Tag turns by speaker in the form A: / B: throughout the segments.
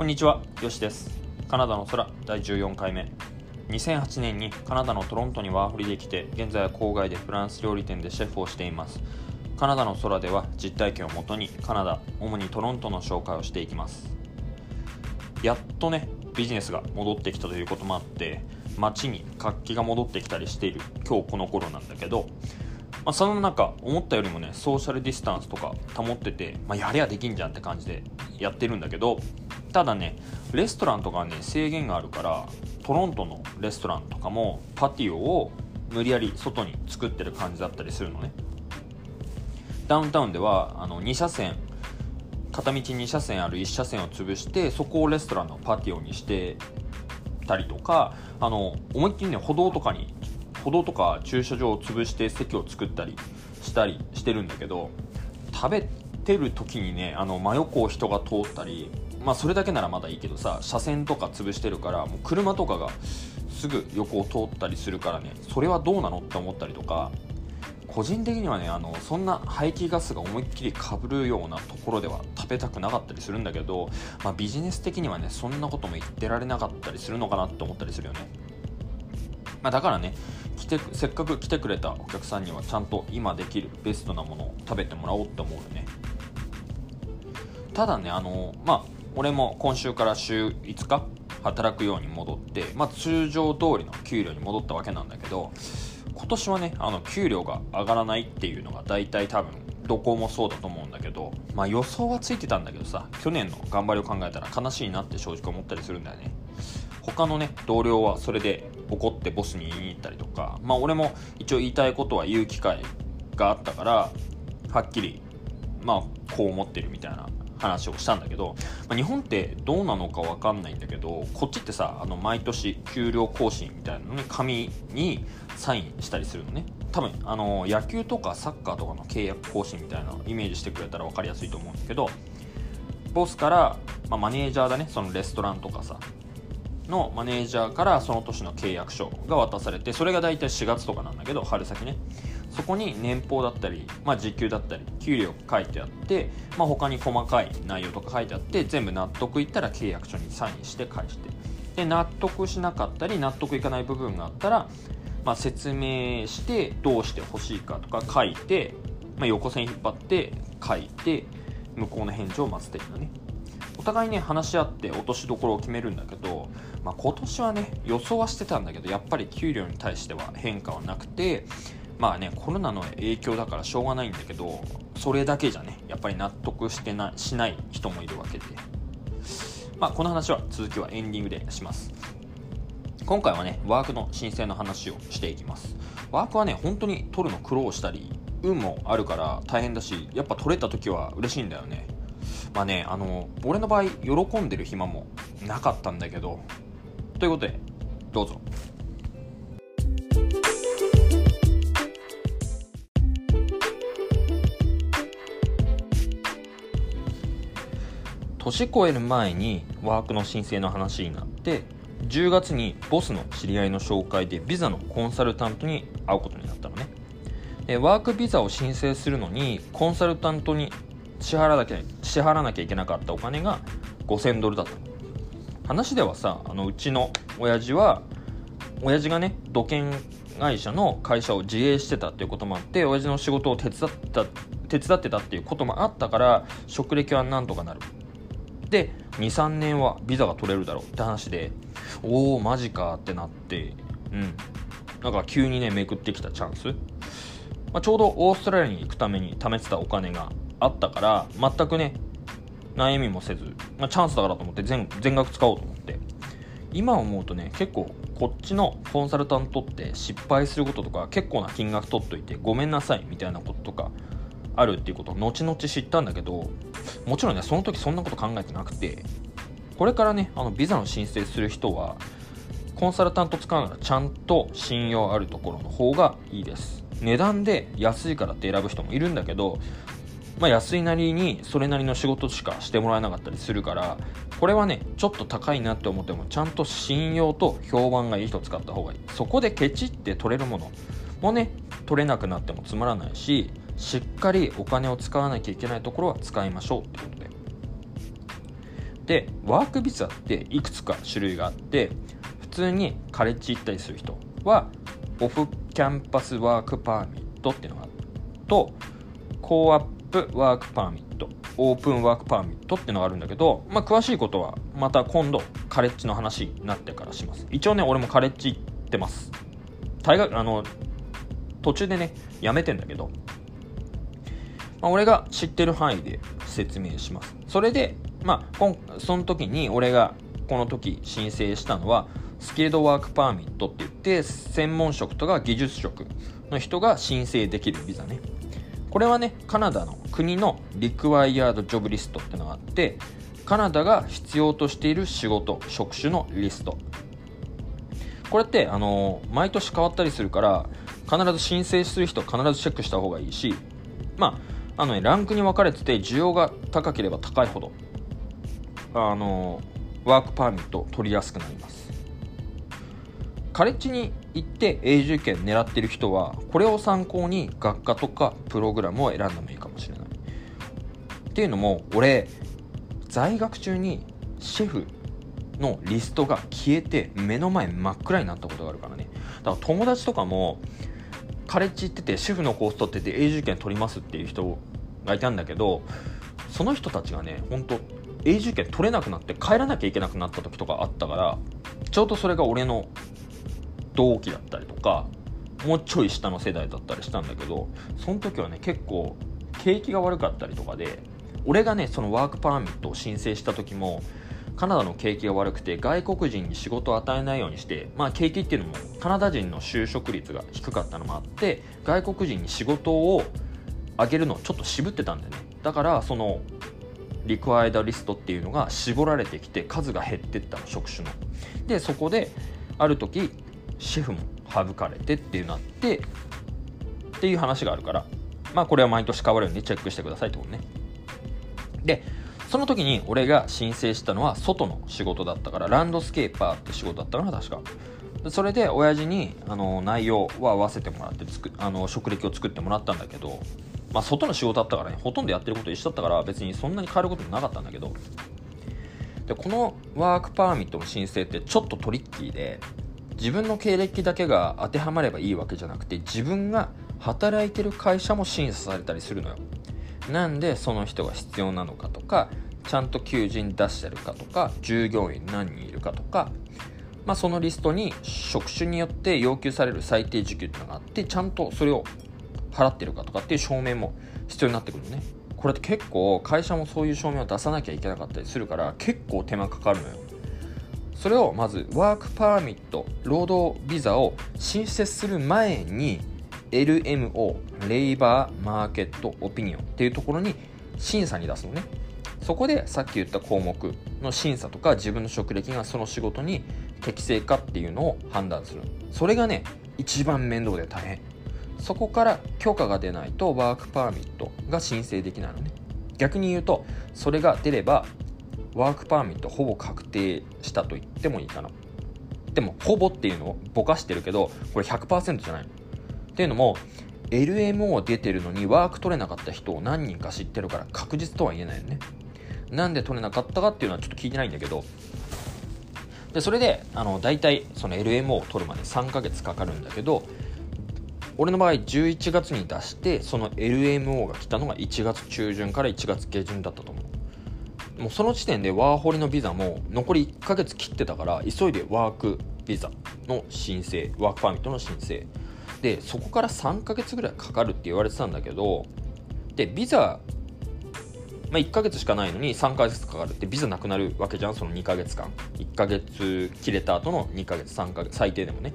A: こんにちは、よしです。カナダの空第14回目。2008年にカナダのトロントにワーホリで来て、現在は郊外でフランス料理店でシェフをしています。カナダの空では実体験をもとにカナダ、主にトロントの紹介をしていきます。やっとね、ビジネスが戻ってきたということもあって、街に活気が戻ってきたりしている今日この頃なんだけど、まあ、その中思ったよりもねソーシャルディスタンスとか保ってて、まあ、やりゃできんじゃんって感じでやってるんだけどただねレストランとかね制限があるからトロントのレストランとかもパティオを無理やり外に作ってる感じだったりするのね。ダウンタウンではあの2車線片道2車線ある1車線を潰してそこをレストランのパティオにしてたりとかあの思いっきりね歩道とかに歩道とか駐車場を潰して席を作ったりしたりしてるんだけど食べてる時にねあの真横を人が通ったりまあそれだけならまだいいけどさ車線とか潰してるからもう車とかがすぐ横を通ったりするからねそれはどうなのって思ったりとか個人的にはねあのそんな排気ガスが思いっきりかぶるようなところでは食べたくなかったりするんだけど、まあ、ビジネス的にはねそんなことも言ってられなかったりするのかなって思ったりするよね、まあ、だからねてせっかく来てくれたお客さんにはちゃんと今できるベストなものを食べてもらおうって思うよね。ただねあのまあ俺も今週から週5日働くように戻って、まあ、通常通りの給料に戻ったわけなんだけど今年はねあの給料が上がらないっていうのが大体多分どこもそうだと思うんだけど、まあ、予想はついてたんだけどさ去年の頑張りを考えたら悲しいなって正直思ったりするんだよね。他のね同僚はそれで怒ってボスに言いに行ったりとかまあ俺も一応言いたいことは言う機会があったからはっきりまあこう思ってるみたいな話をしたんだけど、まあ、日本ってどうなのか分かんないんだけどこっちってさあの毎年給料更新みたいなのに紙にサインしたりするのね。多分あの野球とかサッカーとかの契約更新みたいなイメージしてくれたら分かりやすいと思うんだけどボスから、まあ、マネージャーだねそのレストランとかさのマネージャーからその年の契約書が渡されてそれが大体4月とかなんだけど春先ね。そこに年俸だったり、まあ、時給だったり給料書いてあって、まあ、他に細かい内容とか書いてあって全部納得いったら契約書にサインして返して。で納得しなかったり納得いかない部分があったら、まあ、説明してどうしてほしいかとか書いて、まあ、横線引っ張って書いて向こうの返事を待つっていうのね。お互いね話し合って落としどころを決めるんだけど、まあ、今年はね予想はしてたんだけどやっぱり給料に対しては変化はなくてまあねコロナの影響だからしょうがないんだけどそれだけじゃねやっぱり納得してなしない人もいるわけで。まあこの話は続きはエンディングでします。今回はねワークの申請の話をしていきます。ワークはね本当に取るの苦労したり運もあるから大変だしやっぱ取れた時は嬉しいんだよね。まあねあの俺の場合喜んでる暇もなかったんだけどということでどうぞ。年越える前にワークの申請の話になって10月にボスの知り合いの紹介でビザのコンサルタントに会うことになったのね。でワークビザを申請するのにコンサルタントに支払わなきゃ支払わなきゃいけなかったお金が5000ドルだったの。話ではさあのうちの親父は親父がね土建会社の会社を自営してたっていうこともあって親父の仕事を手伝った手伝ってたっていうこともあったから職歴はなんとかなる。で23年はビザが取れるだろうって話でおおマジかってなってうん。なんか急にねめくってきたチャンス、まあ、ちょうどオーストラリアに行くために貯めてたお金があったから全くね悩みもせず、まあ、チャンスだからと思って全全額使おうと思って。今思うとね結構こっちのコンサルタントって失敗することとか結構な金額取っといてごめんなさいみたいなこととかあるっていうことを後々知ったんだけどもちろんねその時そんなこと考えてなくてこれからねあのビザの申請する人はコンサルタント使うならちゃんと信用あるところの方がいいです。値段で安いからって選ぶ人もいるんだけどまあ、安いなりにそれなりの仕事しかしてもらえなかったりするからこれはねちょっと高いなって思ってもちゃんと信用と評判がいい人使った方がいい。そこでケチって取れるもの。もね取れなくなってもつまらないししっかりお金を使わなきゃいけないところは使いましょうってことで。でワークビザっていくつか種類があって普通にカレッジ行ったりする人は off-campus work permit っていうのがある。と co-op work permit。 open work permit ってのがあるんだけど、まあ、詳しいことはまた今度カレッジの話になってからします。一応ね俺もカレッジ行ってます。大学あの途中でねやめてんだけど、まあ、俺が知ってる範囲で説明します。それでまあ今その時に俺がこの時申請したのはスキルドワークパーミットって言って専門職とか技術職の人が申請できるビザね。これはねカナダの国のリクワイヤードジョブリストってのがあってカナダが必要としている仕事職種のリスト。これってあの毎年変わったりするから必ず申請する人必ずチェックした方がいいしまああのねランクに分かれてて需要が高ければ高いほどあのワークパーミット取りやすくなります。カレッジに行って永住権狙ってる人はこれを参考に学科とかプログラムを選んでもいいかもしれない。っていうのも俺在学中にシェフのリストが消えて目の前真っ暗になったことがあるからね。だから友達とかもカレッジ行っててシェフのコース取ってて永住権取りますっていう人がいたんだけどその人たちがね本当永住権取れなくなって帰らなきゃいけなくなった時とかあったからちょうどそれが俺の同期だったりとかもうちょい下の世代だったりしたんだけどその時はね結構景気が悪かったりとかで俺がねそのワークパーミットを申請した時もカナダの景気が悪くて外国人に仕事を与えないようにしてまあ景気っていうのもカナダ人の就職率が低かったのもあって外国人に仕事をあげるのをちょっと渋ってたんだよね。だからそのリクワイダリストっていうのが絞られてきて数が減ってったの職種の。でそこである時シェフも省かれてっていうなってっていう話があるからまあこれは毎年変わるようにチェックしてくださいってことね。でその時に俺が申請したのは外の仕事だったからランドスケーパーって仕事だったかな確か。それで親父にあの内容は合わせてもらってつくあの職歴を作ってもらったんだけどまあ外の仕事だったからねほとんどやってること一緒だったから別にそんなに変わることもなかったんだけど。でこのワークパーミットの申請ってちょっとトリッキーで自分の経歴だけが当てはまればいいわけじゃなくて自分が働いてる会社も審査されたりするのよ。なんでその人が必要なのかとかちゃんと求人出してるかとか従業員何人いるかとか、まあ、そのリストに職種によって要求される最低時給っていうのがあってちゃんとそれを払ってるかとかっていう証明も必要になってくるのね。これって結構会社もそういう証明を出さなきゃいけなかったりするから結構手間かかるのよ。それをまずワークパーミット労働ビザを申請する前に LMO レイバーマーケットオピニオンっていうところに審査に出すのね。そこでさっき言った項目の審査とか自分の職歴がその仕事に適正かっていうのを判断する。それがね一番面倒で大変。そこから許可が出ないとワークパーミットが申請できないのね。逆に言うとそれが出ればワークパーミットほぼ確定したと言ってもいいかな。でもほぼっていうのをぼかしてるけどこれ100%じゃないの。っていうのも LMO 出てるのにワーク取れなかった人を何人か知ってるから確実とは言えないよね。なんで取れなかったかっていうのはちょっと聞いてないんだけど。でそれであの大体その LMO を取るまで3ヶ月かかるんだけど俺の場合11月に出してその LMO が来たのが1月中旬から1月下旬だったと思う。もうその時点でワーホリのビザも残り1ヶ月切ってたから急いでワークビザの申請ワークパーミットの申請。でそこから3ヶ月ぐらいかかるって言われてたんだけどでビザまあ、1ヶ月しかないのに3ヶ月かかるってビザなくなるわけじゃんその2ヶ月間。1ヶ月切れた後の2ヶ月3ヶ月最低でもね。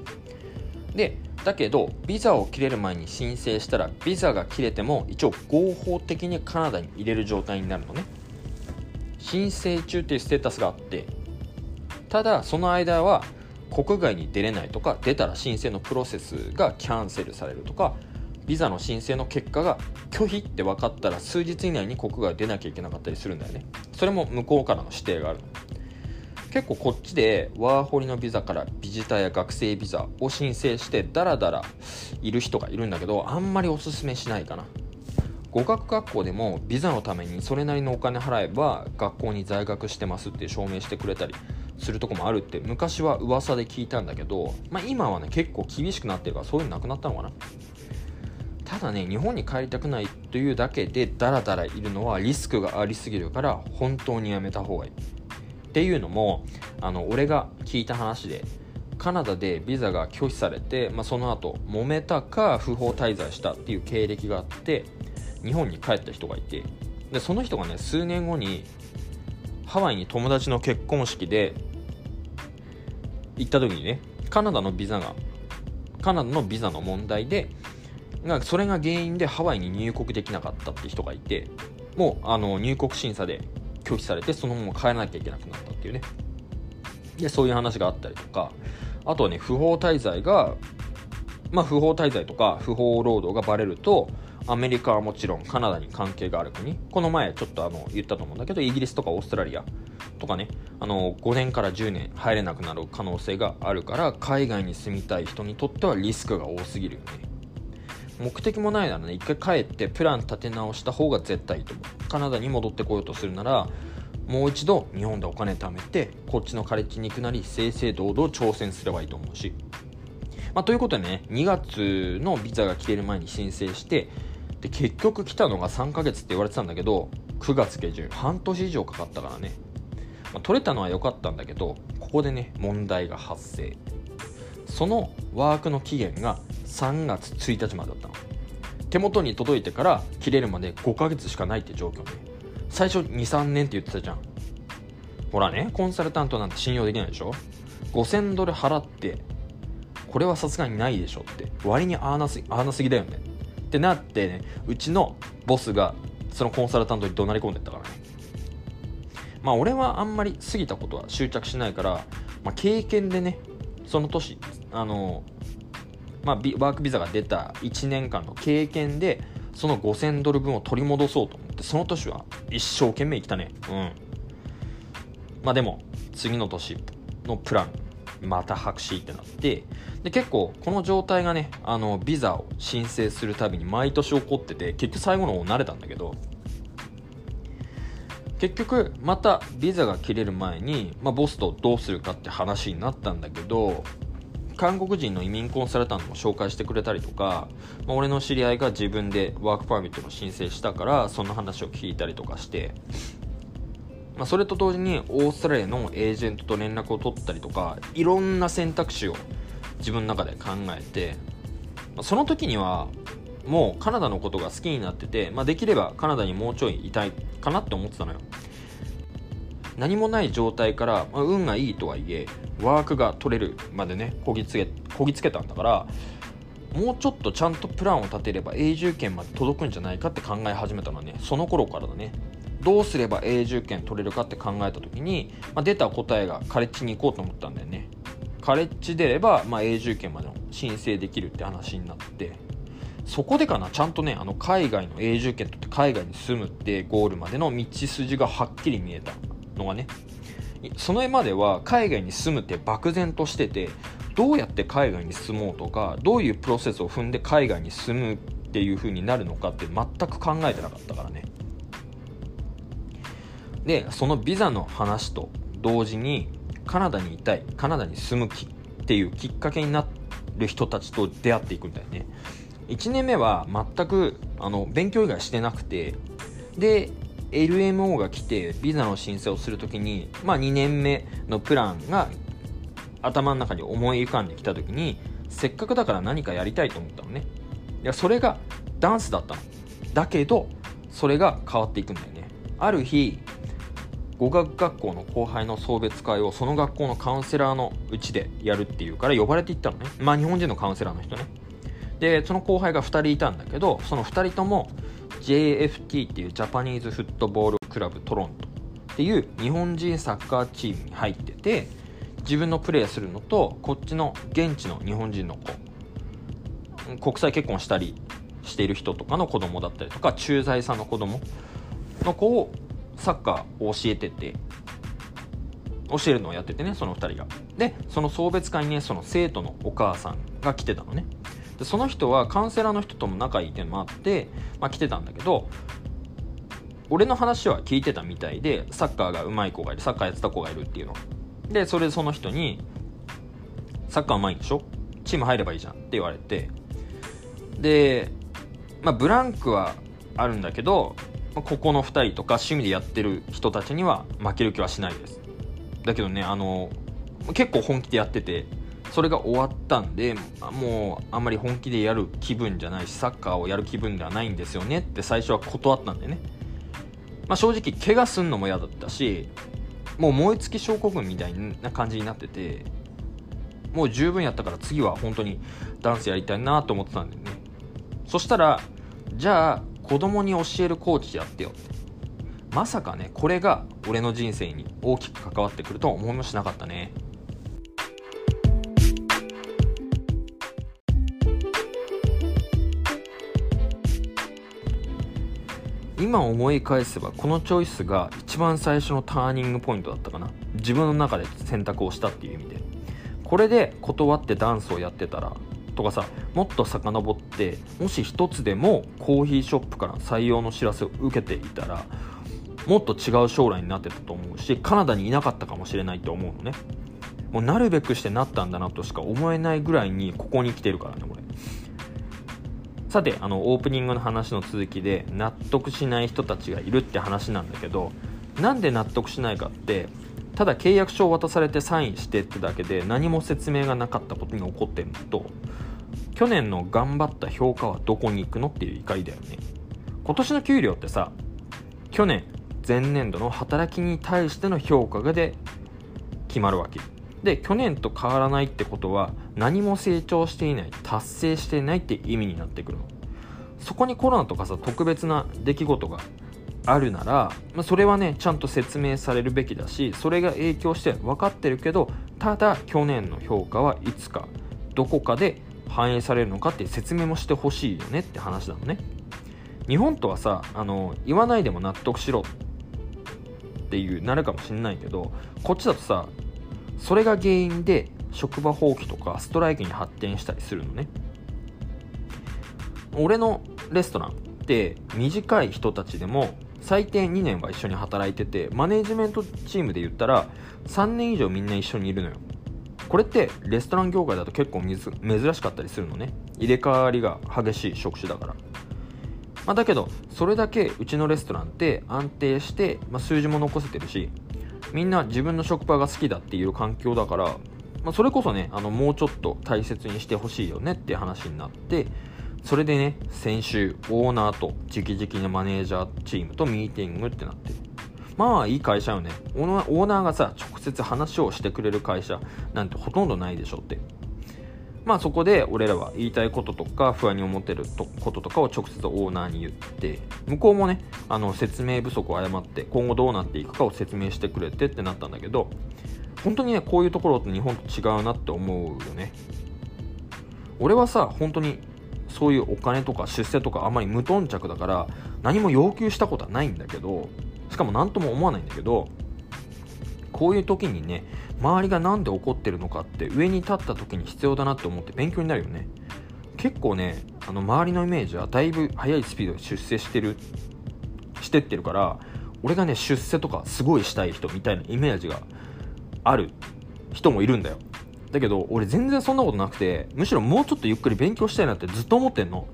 A: でだけどビザを切れる前に申請したらビザが切れても一応合法的にカナダに入れる状態になるのね。申請中っていうステータスがあってただその間は国外に出れないとか出たら申請のプロセスがキャンセルされるとかビザの申請の結果が拒否って分かったら数日以内に国外出なきゃいけなかったりするんだよね。それも向こうからの指定がある結構こっちでワーホリのビザからビジターや学生ビザを申請してダラダラいる人がいるんだけどあんまりおすすめしないかな。語学学校でもビザのためにそれなりのお金払えば学校に在学してますって証明してくれたりするとこもあるって昔は噂で聞いたんだけど、まあ、今はね結構厳しくなってるからそういうのなくなったのかな。ただね日本に帰りたくないというだけでダラダラいるのはリスクがありすぎるから本当にやめた方がいい。っていうのもあの俺が聞いた話でカナダでビザが拒否されて、まあ、その後揉めたか不法滞在したっていう経歴があって日本に帰った人がいてでその人がね数年後にハワイに友達の結婚式で行った時にねカナダのビザがカナダのビザの問題でがそれが原因でハワイに入国できなかったって人がいてもうあの入国審査で拒否されてそのまま帰らなきゃいけなくなったっていうね。でそういう話があったりとかあとはね不法滞在がまあ不法滞在とか不法労働がバレるとアメリカはもちろんカナダに関係がある国。この前ちょっとあの言ったと思うんだけどイギリスとかオーストラリアとかね。あの5年から10年入れなくなる可能性があるから海外に住みたい人にとってはリスクが多すぎるよね。目的もないならね一回帰ってプラン立て直した方が絶対いいと思う。カナダに戻ってこようとするならもう一度日本でお金貯めてこっちのカレッジに行くなり正々堂々挑戦すればいいと思うし。まあ、ということでね2月のビザが来てる前に申請してで結局来たのが3ヶ月って言われてたんだけど9月下旬半年以上かかったからね、まあ、取れたのは良かったんだけどここでね問題が発生。そのワークの期限が3月1日までだったの。手元に届いてから切れるまで5ヶ月しかないって状況ね。最初23年って言ってたじゃん。ほらねコンサルタントなんて信用できないでしょ。5000ドル払ってこれはさすがにないでしょって割にああなすあなすぎだよね。ってなってねうちのボスがそのコンサルタントに怒鳴り込んでったからね。まあ俺はあんまり過ぎたことは執着しないから、まあ、経験でねその年あのまあ、ワークビザが出た1年間の経験でその5000ドル分を取り戻そうと思ってその年は一生懸命生きたね。うん。まあでも次の年のプランまた白紙ってなってで結構この状態がねあのビザを申請するたびに毎年起こってて結局最後の方慣れたんだけど結局またビザが切れる前に、まあ、ボスとどうするかって話になったんだけど韓国人の移民コンサルタントも紹介してくれたりとか、まあ、俺の知り合いが自分でワークパーミットの申請したからその話を聞いたりとかしてまあ、それと同時にオーストラリアのエージェントと連絡を取ったりとかいろんな選択肢を自分の中で考えてまその時にはもうカナダのことが好きになってて、まあ、できればカナダにもうちょいいたいかなって思ってたのよ。何もない状態から、まあ、運がいいとはいえワークが取れるまでねこぎつけこぎつけたんだからもうちょっとちゃんとプランを立てれば永住権まで届くんじゃないかって考え始めたのはねその頃からだね。どうすれば永住権取れるかって考えた時に、まあ、出た答えがカレッジに行こうと思ったんだよね。カレッジ出れば、まあ、永住権までの申請できるって話になって。そこでかなちゃんとねあの海外の永住権とって海外に住むってゴールまでの道筋がはっきり見えたのがね。その絵までは海外に住むって漠然としててどうやって海外に住もうとかどういうプロセスを踏んで海外に住むっていう風になるのかって全く考えてなかったからね。でそのビザの話と同時にカナダにいたいカナダに住む気っていうきっかけになる人たちと出会っていくんだよね。1年目は全くあの勉強以外してなくてで LMO が来てビザの申請をするときに、まあ、2年目のプランが頭の中に思い浮かんできたときにせっかくだから何かやりたいと思ったのね。いやそれがダンスだったの。だけどそれが変わっていくんだよね。ある日語学学校の後輩の送別会をその学校のカウンセラーのうちでやるっていうから呼ばれていったのね。まあ日本人のカウンセラーの人ね。でその後輩が2人いたんだけどその2人とも JFT っていうジャパニーズフットボールクラブトロントっていう日本人サッカーチームに入ってて自分のプレーするのとこっちの現地の日本人の子国際結婚したりしている人とかの子供だったりとか駐在さんの子供の子をサッカーを教えてて教えるのをやっててねその2人が。でその送別会にねその生徒のお母さんが来てたのね。でその人はカウンセラーの人とも仲いいっていうのもあって、まあ、来てたんだけど俺の話は聞いてたみたいでサッカーが上手い子がいるサッカーやってた子がいるっていうの。でそれでその人に「サッカー上手いんでしょ？チーム入ればいいじゃん」って言われて。で、まあ、ブランクはあるんだけどここの2人とか趣味でやってる人たちには負ける気はしないです。だけどねあの結構本気でやっててそれが終わったんでもうあんまり本気でやる気分じゃないしサッカーをやる気分ではないんですよねって最初は断ったんでね、まあ、正直怪我すんのも嫌だったしもう燃え尽き症候群みたいな感じになっててもう十分やったから次は本当にダンスやりたいなと思ってたんだよね。そしたらじゃあ子供に教えるコーチやってよ。まさかねこれが俺の人生に大きく関わってくるとは思いもしなかったね。今思い返せばこのチョイスが一番最初のターニングポイントだったかな。自分の中で選択をしたっていう意味で。これで断ってダンスをやってたらとかさもっと遡ってもし一つでもコーヒーショップから採用の知らせを受けていたらもっと違う将来になってたと思うしカナダにいなかったかもしれないと思うのね。もうなるべくしてなったんだなとしか思えないぐらいにここに来てるからね俺。さてあのオープニングの話の続きで納得しない人たちがいるって話なんだけどなんで納得しないかってただ契約書を渡されてサインしてってだけで何も説明がなかったことに起こってるのと去年の頑張った評価はどこに行くのっていう怒りだよね。今年の給料ってさ去年前年度の働きに対しての評価がで決まるわけ。で去年と変わらないってことは何も成長していない達成していないって意味になってくるの。そこにコロナとかさ特別な出来事があるなら、まあ、それはねちゃんと説明されるべきだしそれが影響して分かってるけどただ去年の評価はいつかどこかで反映されるのかって説明もしてほしいよねって話なのね。日本とはさあの言わないでも納得しろっていうなるかもしんないけどこっちだとさそれが原因で職場放棄とかストライキに発展したりするのね。俺のレストランって短い人たちでも最低2年は一緒に働いててマネージメントチームで言ったら3年以上みんな一緒にいるのよ。これってレストラン業界だと結構珍しかったりするのね。入れ替わりが激しい職種だから。まあ、だけどそれだけうちのレストランって安定して、まあ、数字も残せてるしみんな自分の職場が好きだっていう環境だから、まあ、それこそねあのもうちょっと大切にしてほしいよねって話になってそれでね先週オーナーと直々にマネージャーチームとミーティングってなってまあいい会社よね。オーナーがさ直接話をしてくれる会社なんてほとんどないでしょって。まあそこで俺らは言いたいこととか不安に思ってることとかを直接オーナーに言って向こうもねあの説明不足を誤って今後どうなっていくかを説明してくれてってなったんだけど本当にねこういうところって日本と違うなって思うよね。俺はさ本当にそういうお金とか出世とかあまり無頓着だから何も要求したことはないんだけどしかも何とも思わないんだけどこういう時にね周りが何で怒ってるのかって上に立った時に必要だなって思って勉強になるよね。結構ねあの周りのイメージはだいぶ速いスピードで出世してるしてってるから俺がね出世とかすごいしたい人みたいなイメージがある人もいるんだよ。だけど俺全然そんなことなくてむしろもうちょっとゆっくり勉強したいなってずっと思ってんの。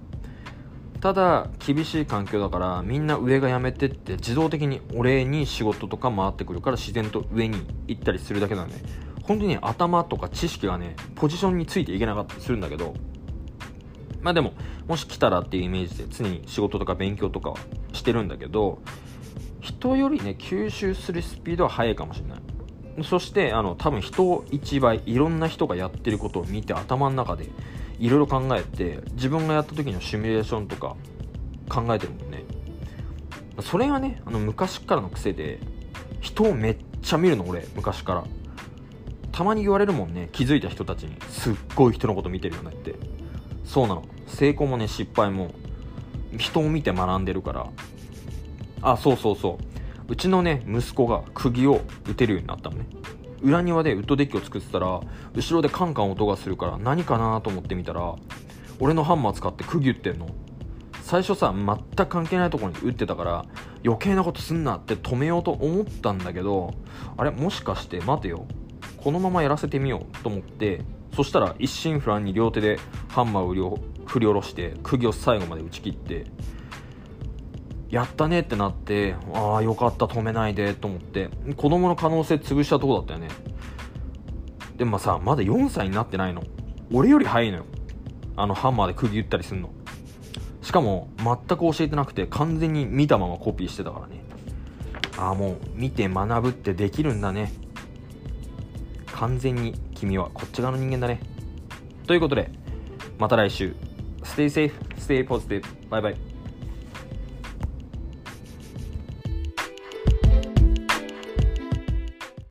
A: ただ厳しい環境だからみんな上が辞めてって自動的に俺に仕事とか回ってくるから自然と上に行ったりするだけなんで本当に頭とか知識がねポジションについていけなかったりするんだけど。まあでももし来たらっていうイメージで常に仕事とか勉強とかはしてるんだけど人よりね吸収するスピードは速いかもしれない。そしてあの多分人一倍いろんな人がやってることを見て頭の中でいろいろ考えて自分がやった時のシミュレーションとか考えてるもんね。それがねあの昔からの癖で人をめっちゃ見るの俺昔から。たまに言われるもんね気づいた人たちに。すっごい人のこと見てるよねって。そうなの。成功もね失敗も。人を見て学んでるから。あそうそうそう。うちのね息子が釘を打てるようになったのね。裏庭でウッドデッキを作ってたら後ろでカンカン音がするから何かなと思ってみたら
B: 俺のハンマー使って釘打ってんの。最初さ全く関係ないところに打ってたから余計なことすんなって止めようと思ったんだけどあれもしかして待てよ。このままやらせてみようと思ってそしたら一心不乱に両手でハンマーを振り下ろして釘を最後まで打ち切ってやったねってなってああよかった止めないでと思って。子供の可能性潰したとこだったよね。でもさまだ4歳になってないの。俺より早いのよ。あのハンマーで釘打ったりすんの。しかも全く教えてなくて完全に見たままコピーしてたからね。ああもう見て学ぶってできるんだね。完全に君はこっち側の人間だね。ということでまた来週。Stay safe, stay positive. Bye bye.